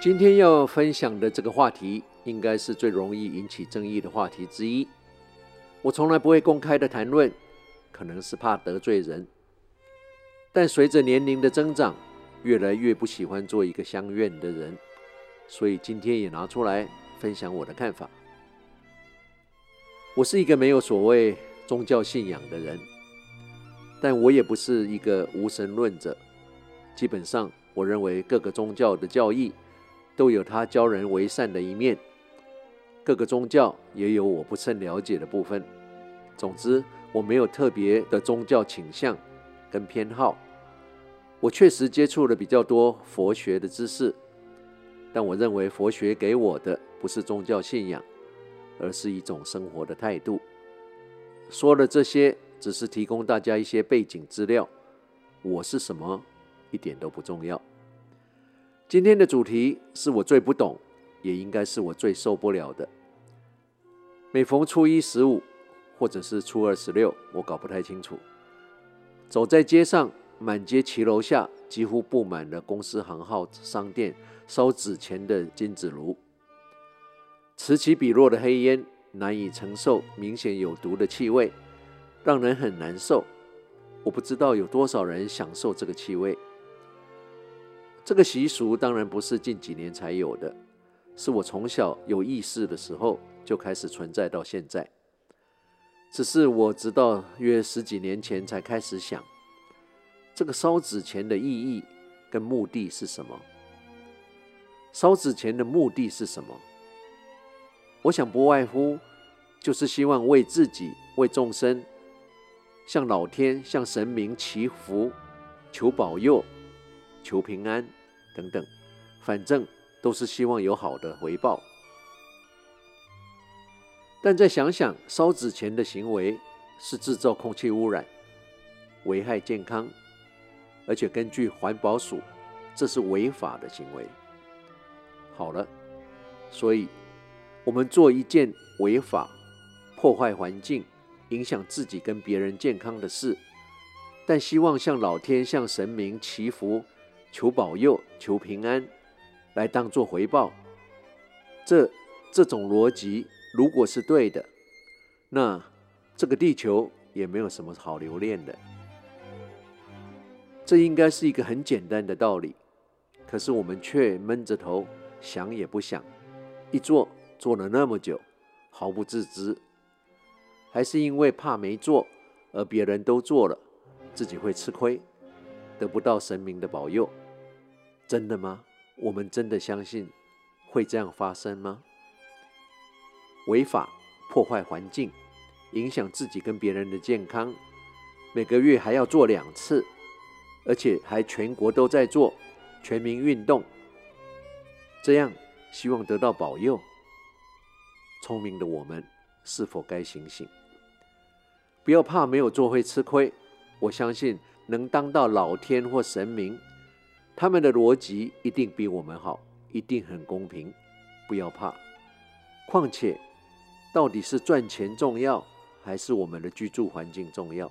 今天要分享的这个话题，应该是最容易引起争议的话题之一。我从来不会公开的谈论，可能是怕得罪人。但随着年龄的增长，越来越不喜欢做一个相怨的人，所以今天也拿出来分享我的看法。我是一个没有所谓宗教信仰的人，但我也不是一个无神论者。基本上，我认为各个宗教的教义。都有他教人为善的一面，各个宗教也有我不甚了解的部分。总之，我没有特别的宗教倾向跟偏好。我确实接触了比较多佛学的知识，但我认为佛学给我的不是宗教信仰，而是一种生活的态度。说了这些，只是提供大家一些背景资料。我是什么，一点都不重要。今天的主题是我最不懂，也应该是我最受不了的。每逢初一十五，或者是初二十六，我搞不太清楚。走在街上，满街骑楼下几乎布满了公司行号商店烧纸钱的金纸炉，此起彼落的黑烟，难以承受明显有毒的气味，让人很难受。我不知道有多少人享受这个气味。这个习俗当然不是近几年才有的，是我从小有意识的时候就开始存在到现在。只是我直到约十几年前才开始想，这个烧纸钱的意义跟目的是什么？烧纸钱的目的是什么？我想不外乎就是希望为自己、为众生，向老天、向神明祈福，求保佑，求平安。等等，反正都是希望有好的回报。但再想想，烧纸钱的行为是制造空气污染，危害健康，而且根据环保署，这是违法的行为。好了，所以我们做一件违法、破坏环境、影响自己跟别人健康的事，但希望向老天、向神明祈福。求保佑、求平安，来当做回报。这这种逻辑如果是对的，那这个地球也没有什么好留恋的。这应该是一个很简单的道理，可是我们却闷着头想也不想，一做做了那么久，毫不自知，还是因为怕没做，而别人都做了，自己会吃亏。得不到神明的保佑，真的吗？我们真的相信会这样发生吗？违法、破坏环境、影响自己跟别人的健康，每个月还要做两次，而且还全国都在做全民运动，这样希望得到保佑。聪明的我们是否该醒醒？不要怕没有做会吃亏，我相信。能当到老天或神明，他们的逻辑一定比我们好，一定很公平。不要怕。况且，到底是赚钱重要，还是我们的居住环境重要？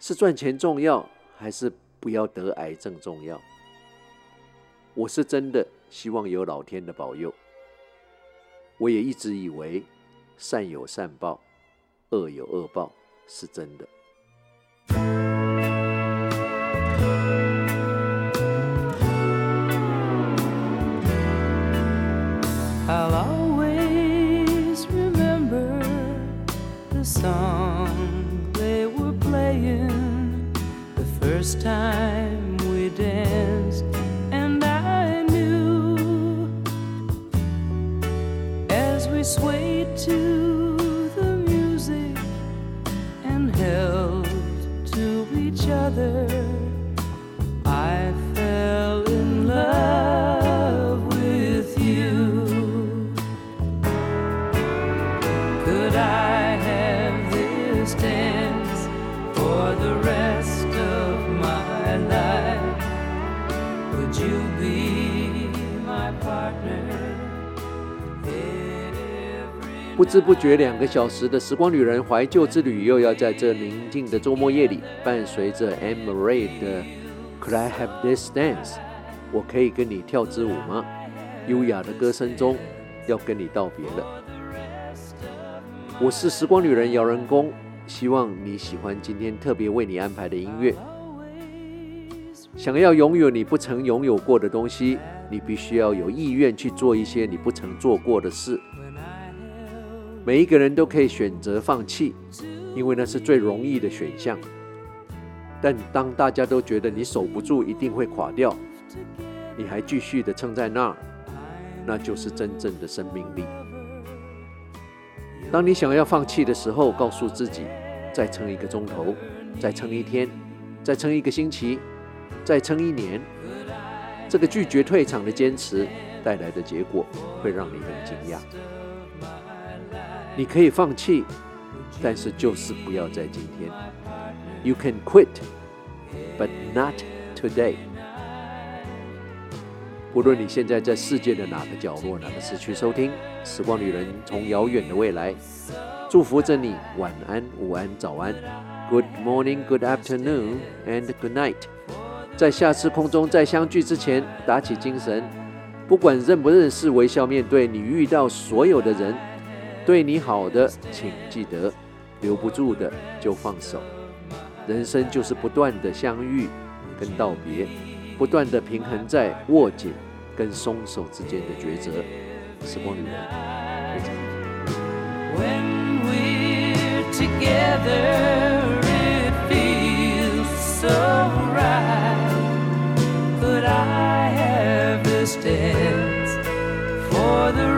是赚钱重要，还是不要得癌症重要？我是真的希望有老天的保佑。我也一直以为善有善报，恶有恶报，是真的。first time we danced, and I knew as we swayed to the music and held to each other, I fell in love with you. Could I have this dance for the rest? 不知不觉，两个小时的时光旅人怀旧之旅又要在这宁静的周末夜里，伴随着 M. Ray 的《Could I Have This Dance》，我可以跟你跳支舞吗？优雅的歌声中要跟你道别了。我是时光旅人姚人工，希望你喜欢今天特别为你安排的音乐。想要拥有你不曾拥有过的东西，你必须要有意愿去做一些你不曾做过的事。每一个人都可以选择放弃，因为那是最容易的选项。但当大家都觉得你守不住，一定会垮掉，你还继续的撑在那儿，那就是真正的生命力。当你想要放弃的时候，告诉自己，再撑一个钟头，再撑一天，再撑一个星期，再撑一年。这个拒绝退场的坚持带来的结果，会让你很惊讶。你可以放弃，但是就是不要在今天。You can quit, but not today. 无论你现在在世界的哪个角落、哪个时区收听，时光旅人从遥远的未来祝福着你。晚安、午安、早安，Good morning, Good afternoon, and Good night。在下次空中再相聚之前，打起精神，不管认不认识，微笑面对你遇到所有的人。对你好的，请记得；留不住的就放手。人生就是不断的相遇跟道别，不断的平衡在握紧跟松手之间的抉择。时光旅人，非常。I have this dance for the